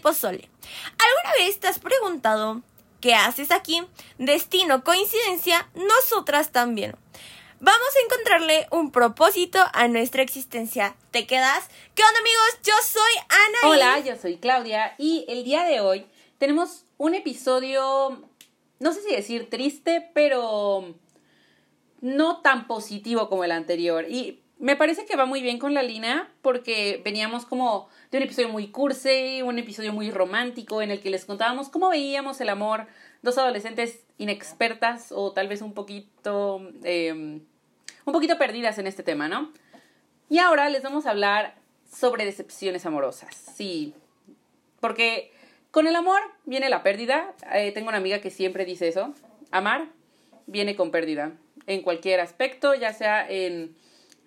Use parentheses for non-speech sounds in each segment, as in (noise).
pozole. ¿Alguna vez te has preguntado qué haces aquí? Destino, coincidencia, nosotras también. Vamos a encontrarle un propósito a nuestra existencia. ¿Te quedas? ¿Qué onda amigos? Yo soy Ana. Hola, yo soy Claudia y el día de hoy tenemos un episodio, no sé si decir triste, pero no tan positivo como el anterior. Y me parece que va muy bien con la línea porque veníamos como de un episodio muy cursi, un episodio muy romántico en el que les contábamos cómo veíamos el amor, dos adolescentes inexpertas o tal vez un poquito, em, un poquito perdidas en este tema, ¿no? Y ahora les vamos a hablar sobre decepciones amorosas, sí, porque con el amor viene la pérdida. Eh, tengo una amiga que siempre dice eso, amar viene con pérdida en cualquier aspecto, ya sea en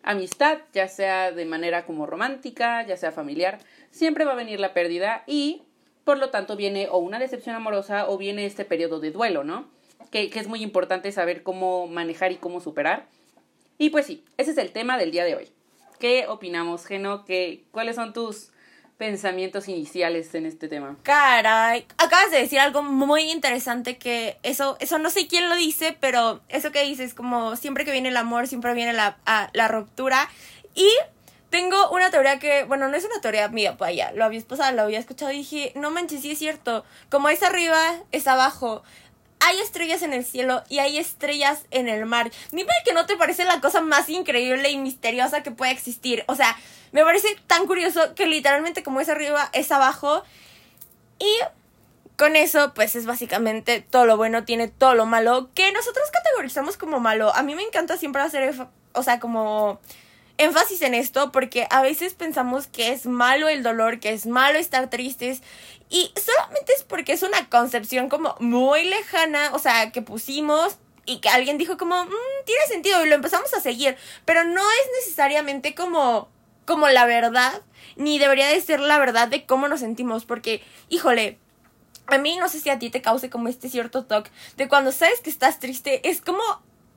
amistad, ya sea de manera como romántica, ya sea familiar, siempre va a venir la pérdida y por lo tanto viene o una decepción amorosa o viene este periodo de duelo, ¿no? Que, que es muy importante saber cómo manejar y cómo superar. Y pues sí, ese es el tema del día de hoy. ¿Qué opinamos, Geno? ¿Qué, ¿Cuáles son tus pensamientos iniciales en este tema. Caray, acabas de decir algo muy interesante que eso, eso no sé quién lo dice, pero eso que dices, como siempre que viene el amor, siempre viene la, la ruptura. Y tengo una teoría que, bueno, no es una teoría mía, pues ya, lo había pasado, lo había escuchado y dije, no manches, sí es cierto. Como es arriba, es abajo hay estrellas en el cielo y hay estrellas en el mar. Para que no te parece la cosa más increíble y misteriosa que puede existir. O sea, me parece tan curioso que literalmente como es arriba, es abajo. Y con eso, pues es básicamente todo lo bueno tiene todo lo malo que nosotros categorizamos como malo. A mí me encanta siempre hacer, o sea, como énfasis en esto porque a veces pensamos que es malo el dolor, que es malo estar tristes y solamente es porque es una concepción como muy lejana, o sea, que pusimos y que alguien dijo como, mmm, tiene sentido y lo empezamos a seguir, pero no es necesariamente como como la verdad, ni debería de ser la verdad de cómo nos sentimos, porque, híjole, a mí no sé si a ti te cause como este cierto toque de cuando sabes que estás triste, es como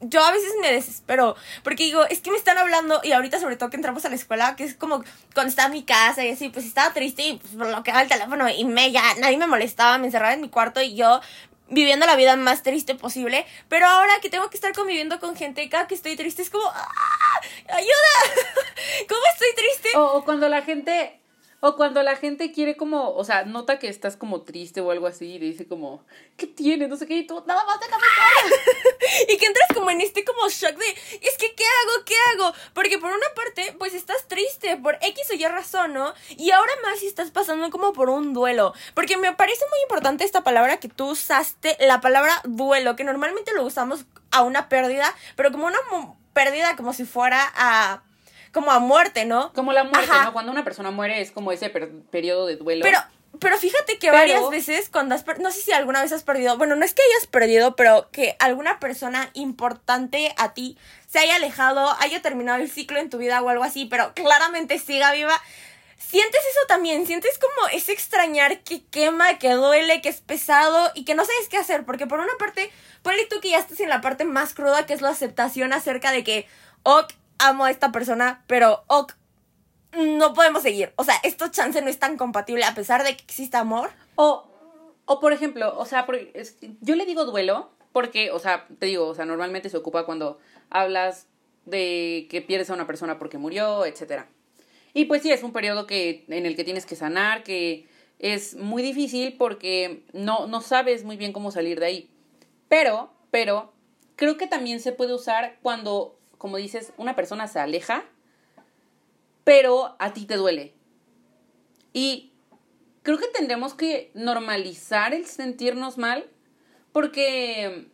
yo a veces me desespero porque digo, es que me están hablando y ahorita sobre todo que entramos a la escuela, que es como cuando estaba en mi casa y así, pues estaba triste y pues bloqueaba el teléfono y me ya nadie me molestaba, me encerraba en mi cuarto y yo viviendo la vida más triste posible, pero ahora que tengo que estar conviviendo con gente, cada que estoy triste es como, ¡Ah! ¡ayuda! (laughs) ¿Cómo estoy triste? o cuando la gente o cuando la gente quiere como, o sea, nota que estás como triste o algo así y dice como, ¿qué tiene? No sé qué, y tú, nada más déjame (laughs) Y que entras como en este como shock de, es que, ¿qué hago? ¿Qué hago? Porque por una parte, pues estás triste por X o Y razón, ¿no? Y ahora más si estás pasando como por un duelo. Porque me parece muy importante esta palabra que tú usaste, la palabra duelo, que normalmente lo usamos a una pérdida, pero como una pérdida como si fuera a como a muerte, ¿no? Como la muerte, ¿no? Cuando una persona muere es como ese periodo de duelo. Pero, pero fíjate que varias veces cuando has no sé si alguna vez has perdido, bueno, no es que hayas perdido, pero que alguna persona importante a ti se haya alejado, haya terminado el ciclo en tu vida o algo así, pero claramente siga viva. Sientes eso también, sientes como ese extrañar que quema, que duele, que es pesado y que no sabes qué hacer, porque por una parte, ponle tú que ya estás en la parte más cruda, que es la aceptación acerca de que, ok, amo a esta persona, pero ok, no podemos seguir. O sea, esto chance no es tan compatible a pesar de que exista amor. O, o por ejemplo, o sea, yo le digo duelo porque, o sea, te digo, o sea, normalmente se ocupa cuando hablas de que pierdes a una persona porque murió, etcétera. Y pues sí, es un periodo que, en el que tienes que sanar, que es muy difícil porque no, no sabes muy bien cómo salir de ahí. Pero, pero, creo que también se puede usar cuando como dices, una persona se aleja, pero a ti te duele. Y creo que tendremos que normalizar el sentirnos mal, porque,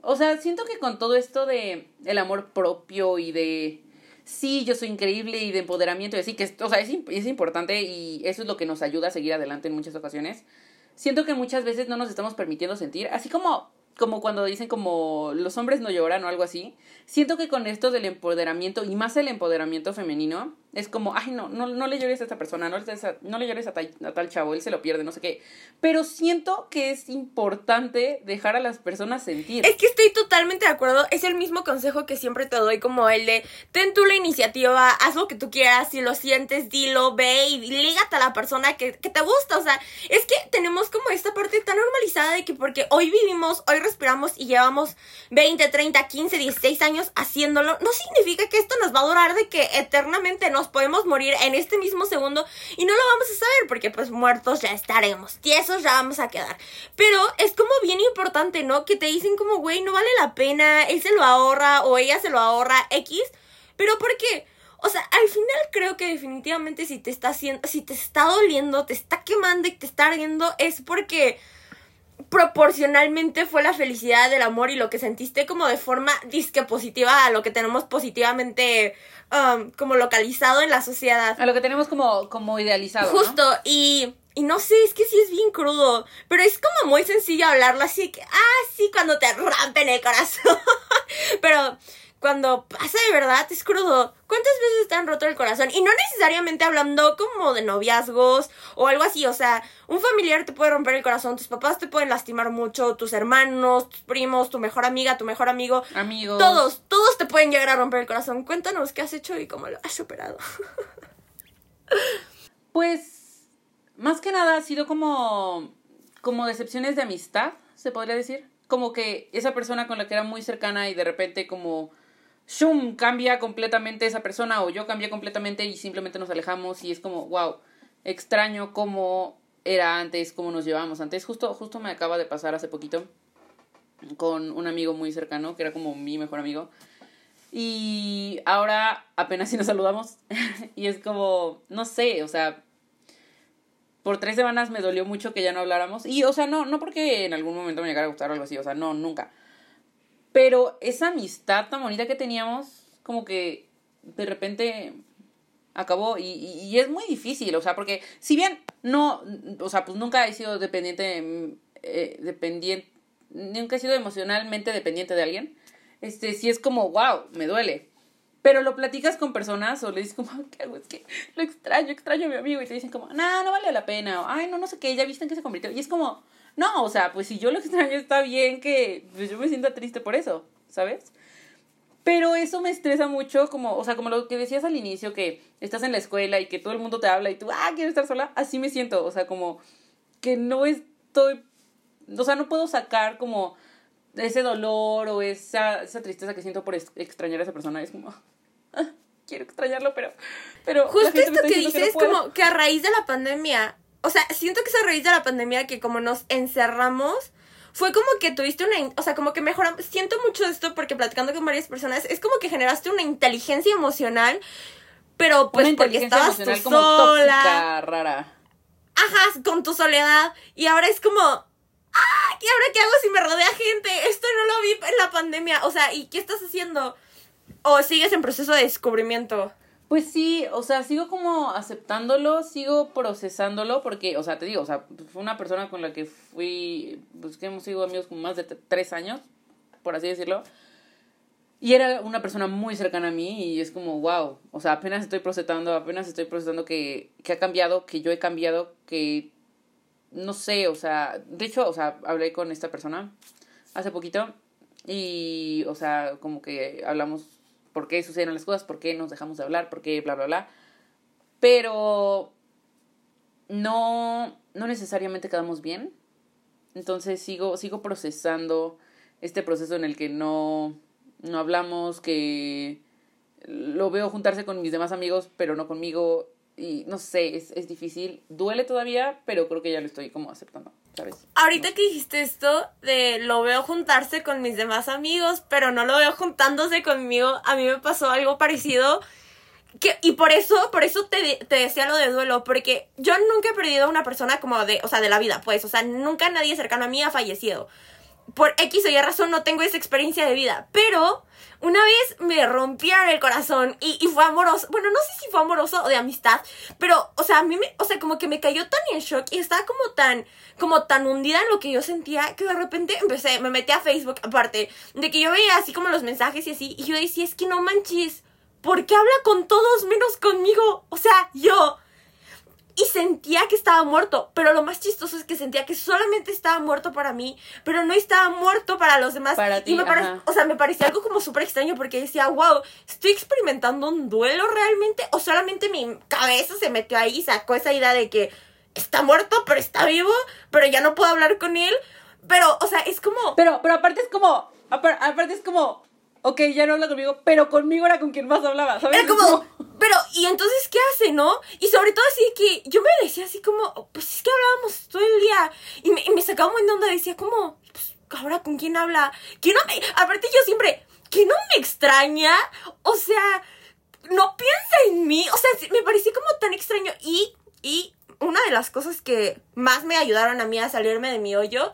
o sea, siento que con todo esto de el amor propio y de, sí, yo soy increíble y de empoderamiento y así, que, o sea, es, es importante y eso es lo que nos ayuda a seguir adelante en muchas ocasiones. Siento que muchas veces no nos estamos permitiendo sentir, así como como cuando dicen como los hombres no lloran o algo así. Siento que con esto del empoderamiento y más el empoderamiento femenino, es como, ay, no, no, no le llores a esta persona, no, no le llores a tal, a tal chavo, él se lo pierde, no sé qué. Pero siento que es importante dejar a las personas sentir. Es que estoy totalmente de acuerdo. Es el mismo consejo que siempre te doy, como el de ten tú la iniciativa, haz lo que tú quieras, si lo sientes, dilo, ve y lígate a la persona que, que te gusta. O sea, es que tenemos como esta parte tan normalizada de que porque hoy vivimos, hoy respiramos y llevamos 20, 30, 15, 16 años haciéndolo, no significa que esto nos va a durar de que eternamente podemos morir en este mismo segundo y no lo vamos a saber porque pues muertos ya estaremos, tiesos ya vamos a quedar. Pero es como bien importante, ¿no? Que te dicen como, güey, no vale la pena, él se lo ahorra o ella se lo ahorra X, pero ¿por qué? O sea, al final creo que definitivamente si te está haciendo, si te está doliendo, te está quemando y te está ardiendo, es porque proporcionalmente fue la felicidad del amor y lo que sentiste como de forma disque positiva a lo que tenemos positivamente um, como localizado en la sociedad. A lo que tenemos como, como idealizado. ¿no? Justo, y, y no sé, es que sí es bien crudo, pero es como muy sencillo hablarlo así que, ah, sí, cuando te rompen el corazón. (laughs) pero cuando pasa de verdad es crudo. ¿Cuántas veces te han roto el corazón? Y no necesariamente hablando como de noviazgos o algo así, o sea, un familiar te puede romper el corazón, tus papás te pueden lastimar mucho, tus hermanos, tus primos, tu mejor amiga, tu mejor amigo. Amigos. Todos, todos te pueden llegar a romper el corazón. Cuéntanos qué has hecho y cómo lo has superado. (laughs) Pues, más que nada ha sido como, como decepciones de amistad, se podría decir. Como que esa persona con la que era muy cercana y de repente como, shum, cambia completamente esa persona o yo cambié completamente y simplemente nos alejamos y es como, wow, extraño cómo era antes, cómo nos llevábamos antes. Justo, justo me acaba de pasar hace poquito con un amigo muy cercano, que era como mi mejor amigo. Y ahora apenas si nos saludamos. (laughs) y es como, no sé, o sea, por tres semanas me dolió mucho que ya no habláramos. Y, o sea, no, no porque en algún momento me llegara a gustar o algo así, o sea, no, nunca. Pero esa amistad tan bonita que teníamos, como que de repente acabó y, y, es muy difícil, o sea, porque si bien no, o sea, pues nunca he sido dependiente, eh, dependiente, nunca he sido emocionalmente dependiente de alguien, este, sí es como, wow, me duele. Pero lo platicas con personas o le dices como, (laughs) ¿qué hago? Es que lo extraño, extraño a mi amigo. Y te dicen como, no, no vale la pena. O, Ay, no, no sé qué, ya viste en qué se convirtió. Y es como, no, o sea, pues si yo lo extraño está bien que pues, yo me sienta triste por eso, ¿sabes? Pero eso me estresa mucho, como, o sea, como lo que decías al inicio, que estás en la escuela y que todo el mundo te habla y tú, ah, quiero estar sola. Así me siento, o sea, como que no estoy, o sea, no puedo sacar como ese dolor o esa, esa tristeza que siento por extrañar a esa persona. Es como, (laughs) ah, quiero extrañarlo, pero... pero Justo esto que dices, no como que a raíz de la pandemia, o sea, siento que a raíz de la pandemia que como nos encerramos, fue como que tuviste una, o sea, como que mejoramos, siento mucho esto porque platicando con varias personas, es como que generaste una inteligencia emocional, pero pues una porque estabas tú como sola. Tóxica, rara. Ajá, con tu soledad, y ahora es como, ¡ah! ¿Y ahora qué hago si me rodea gente? Esto no lo vi en la pandemia, o sea, ¿y qué estás haciendo? ¿O sigues en proceso de descubrimiento? Pues sí, o sea, sigo como aceptándolo, sigo procesándolo, porque, o sea, te digo, o sea, fue una persona con la que fui, pues que hemos sido amigos como más de tres años, por así decirlo, y era una persona muy cercana a mí y es como, wow, o sea, apenas estoy procesando, apenas estoy procesando que, que ha cambiado, que yo he cambiado, que, no sé, o sea, de hecho, o sea, hablé con esta persona hace poquito y, o sea, como que hablamos por qué suceden las cosas, por qué nos dejamos de hablar, por qué bla, bla, bla. Pero no, no necesariamente quedamos bien. Entonces sigo, sigo procesando este proceso en el que no, no hablamos, que lo veo juntarse con mis demás amigos, pero no conmigo. Y no sé, es, es difícil. Duele todavía, pero creo que ya lo estoy como aceptando, Ahorita que dijiste esto de lo veo juntarse con mis demás amigos, pero no lo veo juntándose conmigo, a mí me pasó algo parecido. Que, y por eso, por eso te, te decía lo de duelo, porque yo nunca he perdido a una persona como de, o sea, de la vida, pues, o sea, nunca nadie cercano a mí ha fallecido. Por X o Y razón no tengo esa experiencia de vida, pero una vez me rompieron el corazón y, y, fue amoroso. Bueno, no sé si fue amoroso o de amistad, pero, o sea, a mí me, o sea, como que me cayó tan en shock y estaba como tan, como tan hundida en lo que yo sentía que de repente empecé, me metí a Facebook, aparte de que yo veía así como los mensajes y así, y yo decía, es que no manches, ¿por qué habla con todos menos conmigo? O sea, yo. Y sentía que estaba muerto, pero lo más chistoso es que sentía que solamente estaba muerto para mí, pero no estaba muerto para los demás. Para ti, y me pare- o sea, me parecía algo como súper extraño porque decía, wow, ¿estoy experimentando un duelo realmente? ¿O solamente mi cabeza se metió ahí y sacó esa idea de que está muerto, pero está vivo, pero ya no puedo hablar con él? Pero, o sea, es como... Pero, pero aparte es como, apar- aparte es como, ok, ya no habla conmigo, pero conmigo era con quien más hablaba, ¿sabes? Era como, pero, ¿y entonces qué hace, no? Y sobre todo así que yo me decía así como, pues es que hablábamos todo el día. Y me, y me sacaba un buen de onda, decía como, pues, ahora con quién habla. ¿Quién no me, aparte yo siempre, ¿quién no me extraña? O sea, no piensa en mí. O sea, me parecía como tan extraño. Y, y una de las cosas que más me ayudaron a mí a salirme de mi hoyo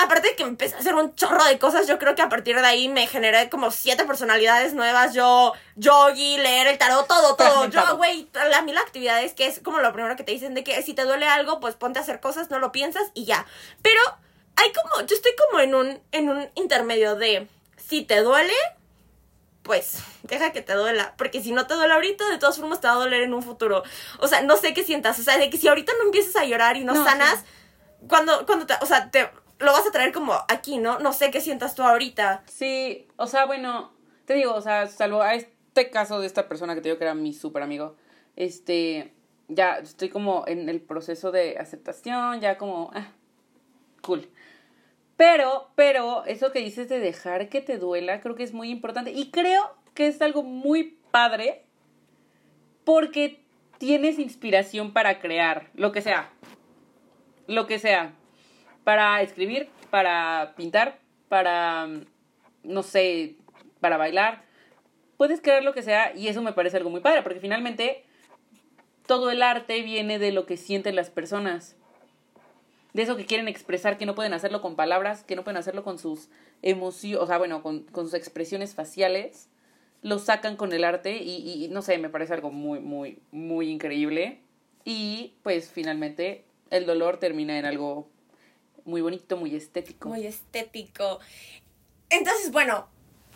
aparte de que empecé a hacer un chorro de cosas, yo creo que a partir de ahí me generé como siete personalidades nuevas. Yo, yogi, leer el tarot, todo, (laughs) todo. Yo, güey, la mil actividades que es como lo primero que te dicen de que si te duele algo, pues ponte a hacer cosas, no lo piensas y ya. Pero hay como, yo estoy como en un, en un intermedio de si te duele, pues deja que te duela. Porque si no te duele ahorita, de todas formas te va a doler en un futuro. O sea, no sé qué sientas. O sea, de que si ahorita no empiezas a llorar y no, No, sanas, cuando, cuando te, o sea, te lo vas a traer como aquí, ¿no? No sé qué sientas tú ahorita. Sí, o sea, bueno, te digo, o sea, salvo a este caso de esta persona que te digo que era mi súper amigo, este, ya estoy como en el proceso de aceptación, ya como, ah, cool. Pero, pero, eso que dices de dejar que te duela, creo que es muy importante. Y creo que es algo muy padre porque tienes inspiración para crear, lo que sea. Lo que sea. Para escribir, para pintar, para, mm, no sé, para bailar. Puedes crear lo que sea y eso me parece algo muy padre porque finalmente todo el arte viene de lo que sienten las personas de eso que quieren expresar, que no pueden hacerlo con palabras, que no pueden hacerlo con sus emociones, o sea, bueno, con, con sus expresiones faciales, lo sacan con el arte y, y, no sé, me parece algo muy, muy, muy increíble. Y pues finalmente el dolor termina en algo muy bonito, muy estético. Muy estético. Entonces, bueno,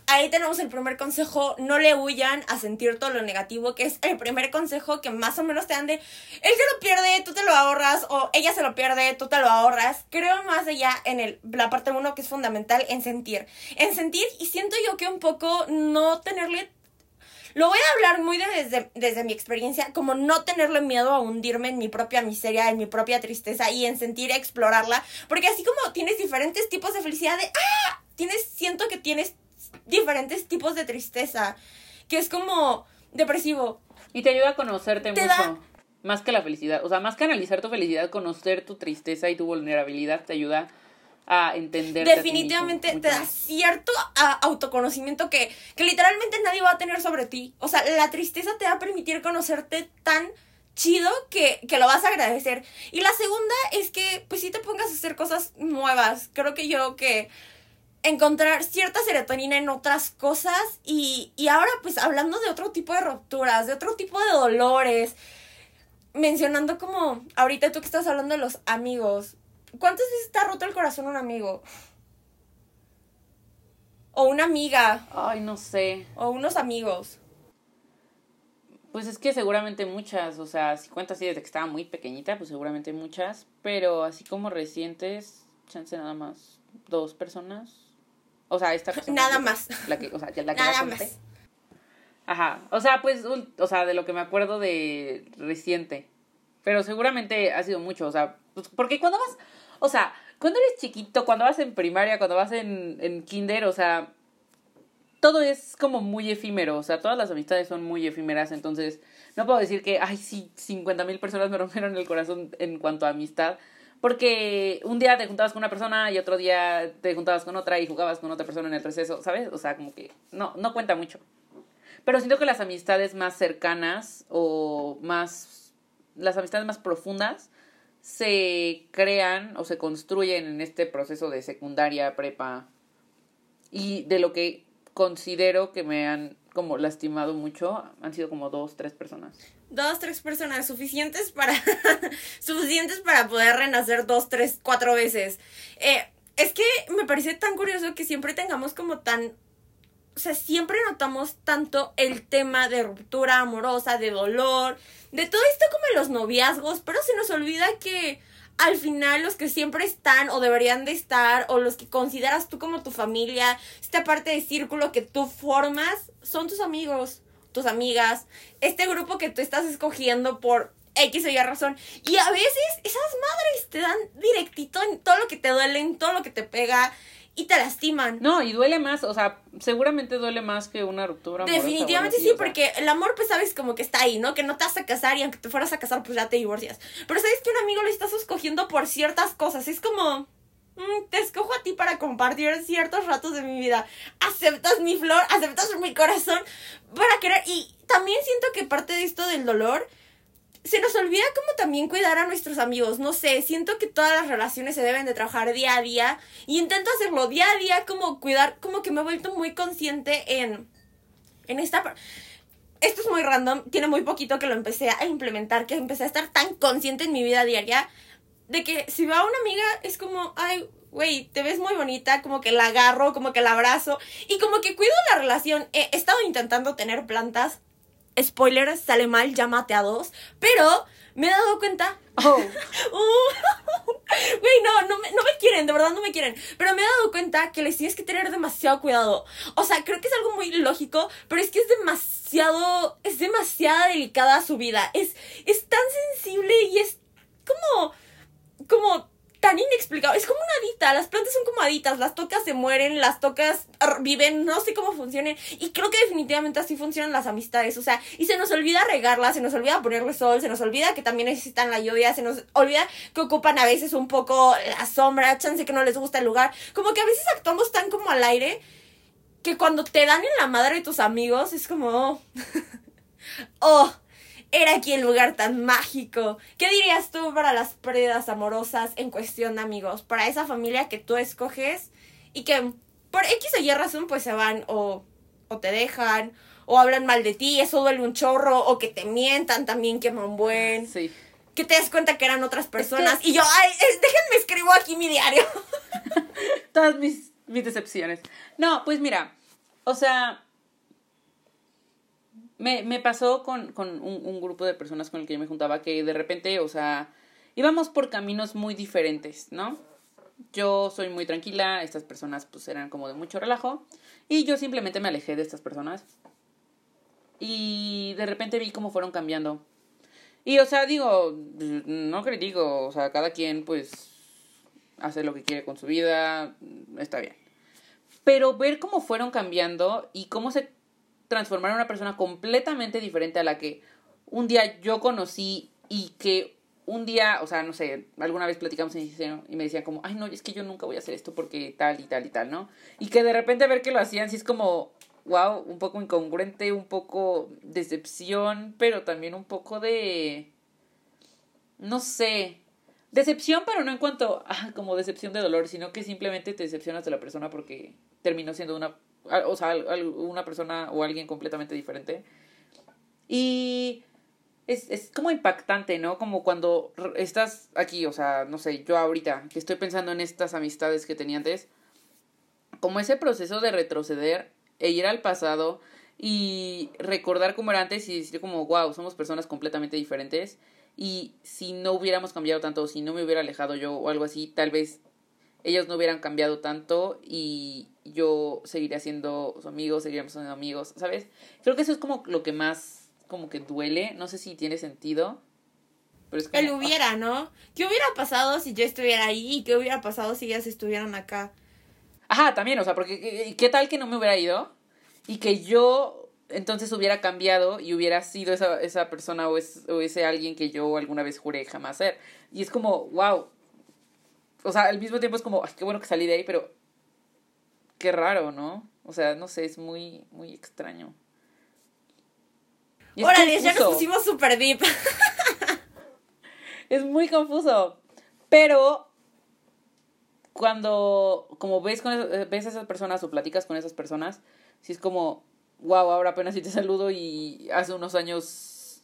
ahí tenemos el primer consejo. No le huyan a sentir todo lo negativo, que es el primer consejo que más o menos te dan de, él se lo pierde, tú te lo ahorras, o ella se lo pierde, tú te lo ahorras. Creo más allá en el, la parte uno que es fundamental, en sentir. En sentir, y siento yo que un poco no tenerle lo voy a hablar muy de- desde, desde mi experiencia, como no tenerle miedo a hundirme en mi propia miseria, en mi propia tristeza y en sentir, explorarla. Porque así como tienes diferentes tipos de felicidad, de, ¡ah! Tienes, siento que tienes diferentes tipos de tristeza, que es como depresivo. Y te ayuda a conocerte Te mucho. da- Más que la felicidad. O sea, más que analizar tu felicidad, conocer tu tristeza y tu vulnerabilidad te ayuda a entender. Definitivamente te da cierto a- autoconocimiento que, que literalmente nadie va a tener sobre ti. O sea, la tristeza te va a permitir conocerte tan chido que, que lo vas a agradecer. Y la segunda es que, pues, si te pongas a hacer cosas nuevas. Creo que yo que encontrar cierta serotonina en otras cosas y, y ahora pues hablando de otro tipo de rupturas, de otro tipo de dolores, mencionando como ahorita tú que estás hablando de los amigos, ¿cuántas veces te ha roto el corazón un amigo? O una amiga, Ay, no sé. o unos amigos. Pues es que seguramente muchas, o sea, si cuento así desde que estaba muy pequeñita, pues seguramente muchas, pero así como recientes, chance nada más dos personas. O sea, esta persona, Nada la- más. La que, o sea, ya la que Nada conté. más. Ajá, o sea, pues, o sea, de lo que me acuerdo de reciente. Pero seguramente ha sido mucho, o sea, pues, porque cuando vas, o sea, cuando eres chiquito, cuando vas en primaria, cuando vas en, en kinder, o sea, todo es como muy efímero, o sea, todas las amistades son muy efímeras, entonces no puedo decir que, ay, sí, 50 mil personas me rompieron el corazón en cuanto a amistad, porque un día te juntabas con una persona y otro día te juntabas con otra y jugabas con otra persona en el receso, ¿sabes? O sea, como que no, no cuenta mucho. Pero siento que las amistades más cercanas o más, las amistades más profundas se crean o se construyen en este proceso de secundaria, prepa, y de lo que considero que me han como lastimado mucho han sido como dos, tres personas. Dos, tres personas suficientes para. (laughs) suficientes para poder renacer dos, tres, cuatro veces. Eh, es que me parece tan curioso que siempre tengamos como tan o sea, siempre notamos tanto el tema de ruptura amorosa, de dolor, de todo esto como en los noviazgos, pero se nos olvida que al final los que siempre están o deberían de estar o los que consideras tú como tu familia, esta parte de círculo que tú formas, son tus amigos, tus amigas, este grupo que tú estás escogiendo por X o Y razón. Y a veces esas madres te dan directito en todo lo que te duele, en todo lo que te pega y te lastiman. No, y duele más, o sea, seguramente duele más que una ruptura. Definitivamente así, sí, o sea. porque el amor, pues sabes como que está ahí, ¿no? Que no te vas a casar y aunque te fueras a casar, pues ya te divorcias. Pero sabes que un amigo lo estás escogiendo por ciertas cosas. Es como, mm, te escojo a ti para compartir ciertos ratos de mi vida. Aceptas mi flor, aceptas mi corazón para querer. Y también siento que parte de esto del dolor. Se nos olvida como también cuidar a nuestros amigos. No sé, siento que todas las relaciones se deben de trabajar día a día. Y intento hacerlo día a día, como cuidar, como que me he vuelto muy consciente en en esta... Esto es muy random, tiene muy poquito que lo empecé a implementar, que empecé a estar tan consciente en mi vida diaria de que si veo a una amiga es como, ay, güey, te ves muy bonita, como que la agarro, como que la abrazo y como que cuido la relación. He estado intentando tener plantas. Spoiler, sale mal, ya maté a dos, pero me he dado cuenta Oh, (laughs) Uh, Güey, no, no me, no me quieren, de verdad no me quieren. Pero me he dado cuenta que les tienes que tener demasiado cuidado. O sea, creo que es algo muy lógico, pero es que es demasiado, es demasiada delicada su vida. Es, es tan sensible y es como, como tan inexplicable. Es como una adita. Las plantas son como aditas. Las tocas se mueren, las tocas viven, no sé cómo funcionen. Y creo que definitivamente así funcionan las amistades. O sea, y se nos olvida regarlas, se nos olvida ponerle sol, se nos olvida que también necesitan la lluvia, se nos olvida que ocupan a veces un poco la sombra, chance que no les gusta el lugar. Como que a veces actuamos tan como al aire que cuando te dan en la madre tus amigos es como... (laughs) Oh era aquí el lugar tan mágico. ¿Qué dirías tú para las pérdidas amorosas en cuestión amigos? Para esa familia que tú escoges y que por X o Y razón pues se van o, o te dejan o hablan mal de ti, eso duele un chorro, o que te mientan también un buen, sí. que te das cuenta que eran otras personas y yo, ay, es- déjenme escribo aquí mi diario. (laughs) Todas mis, mis decepciones. No, pues mira, o sea, me, me pasó con, con un, grupo de personas con el que yo me juntaba que de repente, o sea, íbamos por caminos muy diferentes, ¿no? Yo soy muy tranquila, estas personas pues eran como de mucho relajo y yo simplemente me alejé de estas personas y de repente vi cómo fueron cambiando. Y o sea, digo, no critico, o sea, cada quien pues hace lo que quiere con su vida, está bien. Pero ver cómo fueron cambiando y cómo se transformaron en una persona completamente diferente a la que un día yo conocí y que un día, o sea, no sé, alguna vez platicamos y me decían como, ay, no, es que yo nunca voy a hacer esto porque tal y tal y tal, ¿no? Y que de repente ver que lo hacían, sí es como, wow, un poco incongruente, un poco decepción, pero también un poco de, no sé, decepción, pero no en cuanto a como decepción de dolor, sino que simplemente te decepcionas de la persona porque terminó siendo una, o sea, una persona o alguien completamente diferente. Y es, es como impactante, ¿no? Como cuando estás aquí, o sea, no sé, yo ahorita que estoy pensando en estas amistades que tenía antes, como ese proceso de retroceder e ir al pasado y recordar cómo era antes y decir como, wow, somos personas completamente diferentes y si no hubiéramos cambiado tanto, si no me hubiera alejado yo o algo así, tal vez ellos no hubieran cambiado tanto y yo seguiría siendo su amigo, seguiríamos siendo amigos, ¿sabes? Creo que eso es como lo que más como que duele, no sé si tiene sentido. Pero es como, El hubiera, ¿no? ¿Qué hubiera pasado si yo estuviera ahí? ¿Y qué hubiera pasado si ellas estuvieran acá? Ajá, también, o sea, porque ¿qué, qué tal que no me hubiera ido? Y que yo entonces hubiera cambiado y hubiera sido esa, esa persona o, es, o ese alguien que yo alguna vez juré jamás ser. Y es como, wow. O sea, al mismo tiempo es como, ay, qué bueno que salí de ahí, pero qué raro, ¿no? O sea, no sé, es muy, muy extraño. Y Órale, ya nos pusimos super deep. (laughs) Es muy confuso. Pero cuando como ves con esas, ves a esas personas o platicas con esas personas, sí es como, wow, ahora apenas si te saludo y hace unos años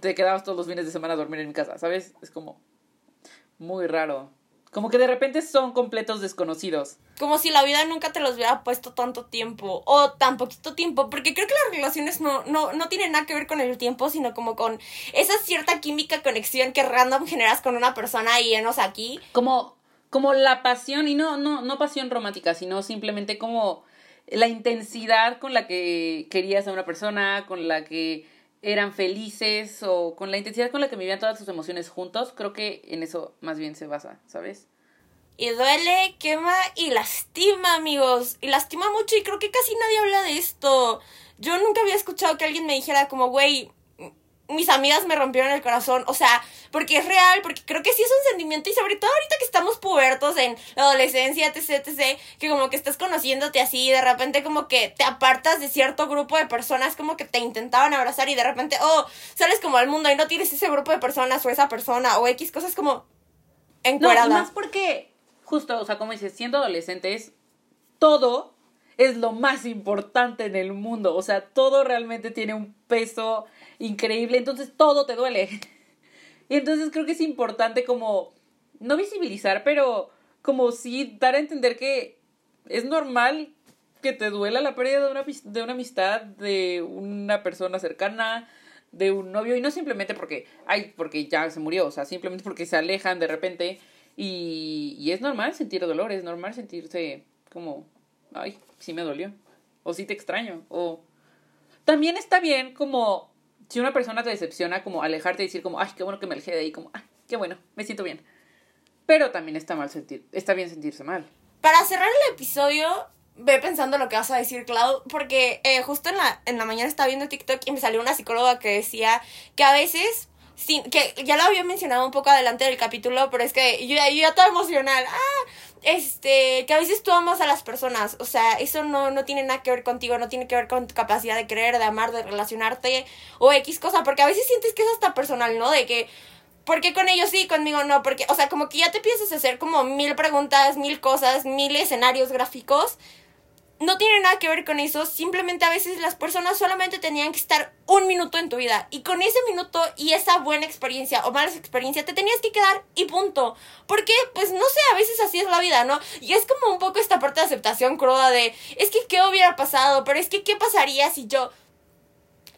te quedabas todos los fines de semana a dormir en mi casa, ¿sabes? Es como muy raro Como que de repente son completos desconocidos. Como si la vida nunca te los hubiera puesto tanto tiempo o tan poquito tiempo, porque creo que las relaciones no, no, no tienen nada que ver con el tiempo, sino como con esa cierta química, conexión que random generas con una persona y enos aquí. Como, como la pasión, y no, no, no pasión romántica, sino simplemente como la intensidad con la que querías a una persona, con la que eran felices o con la intensidad con la que vivían todas sus emociones juntos, creo que en eso más bien se basa, ¿sabes? Y duele, quema y lastima, amigos. Y lastima mucho y creo que casi nadie habla de esto. Yo nunca había escuchado que alguien me dijera como, güey, mis amigas me rompieron el corazón. O sea, porque es real, porque creo que sí es un sentimiento y sobre todo ahorita que estamos pubertos en la adolescencia, etc, etc, que como que estás conociéndote así y de repente como que te apartas de cierto grupo de personas como que te intentaban abrazar y de repente, oh, sales como al mundo y no tienes ese grupo de personas o esa persona o X cosas como encuadrada. No, y más porque, justo, o sea, como dices, siendo adolescentes, todo es lo más importante en el mundo. O sea, todo realmente tiene un peso increíble, entonces todo te duele. Y entonces creo que es importante como, no visibilizar, pero como sí dar a entender que es normal que te duela la pérdida de una, de una amistad, de una persona cercana, de un novio, y no simplemente porque, ay, porque ya se murió, o sea, simplemente porque se alejan de repente. Y, y es normal sentir dolor, es normal sentirse como, ay, sí me dolió, o sí te extraño, o... También está bien como si una persona te decepciona, como alejarte y decir como, ay, qué bueno que me alejé de ahí, como, ay, qué bueno, me siento bien. Pero también está mal sentir, está bien sentirse mal. Para cerrar el episodio, ve pensando lo que vas a decir, Clau, porque eh, justo en la, en la mañana estaba viendo TikTok y me salió una psicóloga que decía que a veces que ya lo había mencionado un poco adelante del capítulo, pero es que yo, yo ya toda emocional. Ah, este, que a veces tú amas a las personas, o sea, eso no, no tiene nada que ver contigo, no tiene que ver con tu capacidad de creer, de amar, de relacionarte o X cosa, porque a veces sientes que es hasta personal, ¿no? De que, ¿por qué con ellos sí, conmigo no? Porque, o sea, como que ya te piensas hacer como mil preguntas, mil cosas, mil escenarios gráficos no tiene nada que ver con eso, simplemente a veces las personas solamente tenían que estar un minuto en tu vida y con ese minuto y esa buena experiencia o mala experiencia te tenías que quedar y punto. Porque, pues no sé, a veces así es la vida, ¿no? Y es como un poco esta parte de aceptación cruda de, es que qué hubiera pasado, pero es que qué pasaría si yo...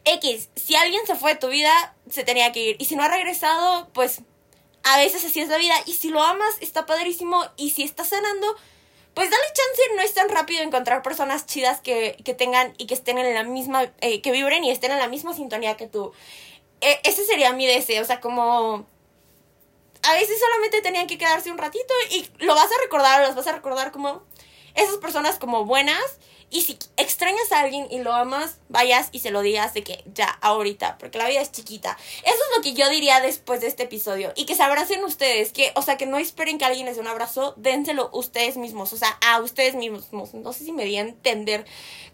X, si alguien se fue de tu vida, se tenía que ir. Y si no ha regresado, pues a veces así es la vida. Y si lo amas, está padrísimo. Y si estás sanando, pues dale chance, no es tan rápido encontrar personas chidas que, que tengan y que estén en la misma, eh, que vibren y estén en la misma sintonía que tú. E, ese sería mi deseo, o sea, como... A veces solamente tenían que quedarse un ratito y lo vas a recordar, los vas a recordar como esas personas como buenas y si extrañas a alguien y lo amas, vayas y se lo digas de que ya, ahorita, porque la vida es chiquita. Eso es lo que yo diría después de este episodio. Y que se abracen ustedes, que, o sea, que no esperen que alguien les dé un abrazo, dénselo ustedes mismos, o sea, a ustedes mismos. No sé si me di a entender.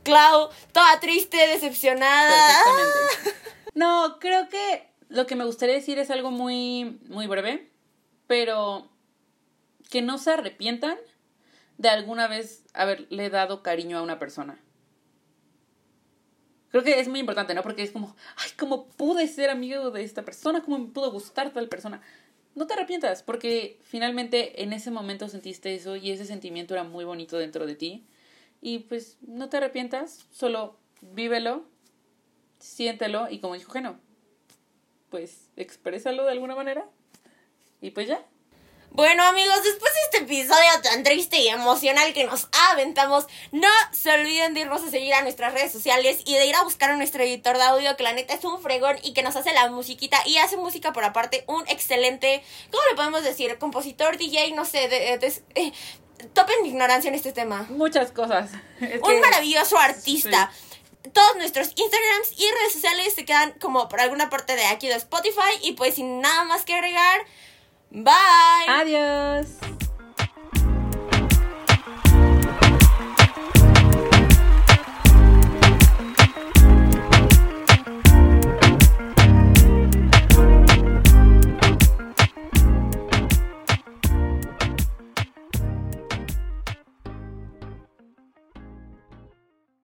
Clau, toda triste, decepcionada. (laughs) No, creo que lo que me gustaría decir es algo muy, muy breve, pero que no se arrepientan de alguna vez haberle dado cariño a una persona. Creo que es muy importante, ¿no? Porque es como, ay, ¿cómo pude ser amigo de esta persona? ¿Cómo me pudo gustar tal persona? No te arrepientas, porque finalmente en ese momento sentiste eso y ese sentimiento era muy bonito dentro de ti. Y pues no te arrepientas, solo vívelo, siéntelo y como dijo Geno, pues exprésalo de alguna manera y pues ya. Bueno amigos, después de este episodio tan triste y emocional que nos aventamos, no se olviden de irnos a seguir a nuestras redes sociales y de ir a buscar a nuestro editor de audio que la neta es un fregón y que nos hace la musiquita y hace música por aparte, un excelente, ¿cómo le podemos decir? Compositor, DJ, no sé, de, de, eh, topen ignorancia en este tema. Muchas cosas. un maravilloso artista. todos nuestros Instagrams y redes sociales se quedan como por alguna parte de aquí de Spotify. Y pues sin nada más que agregar, Bye. Adiós.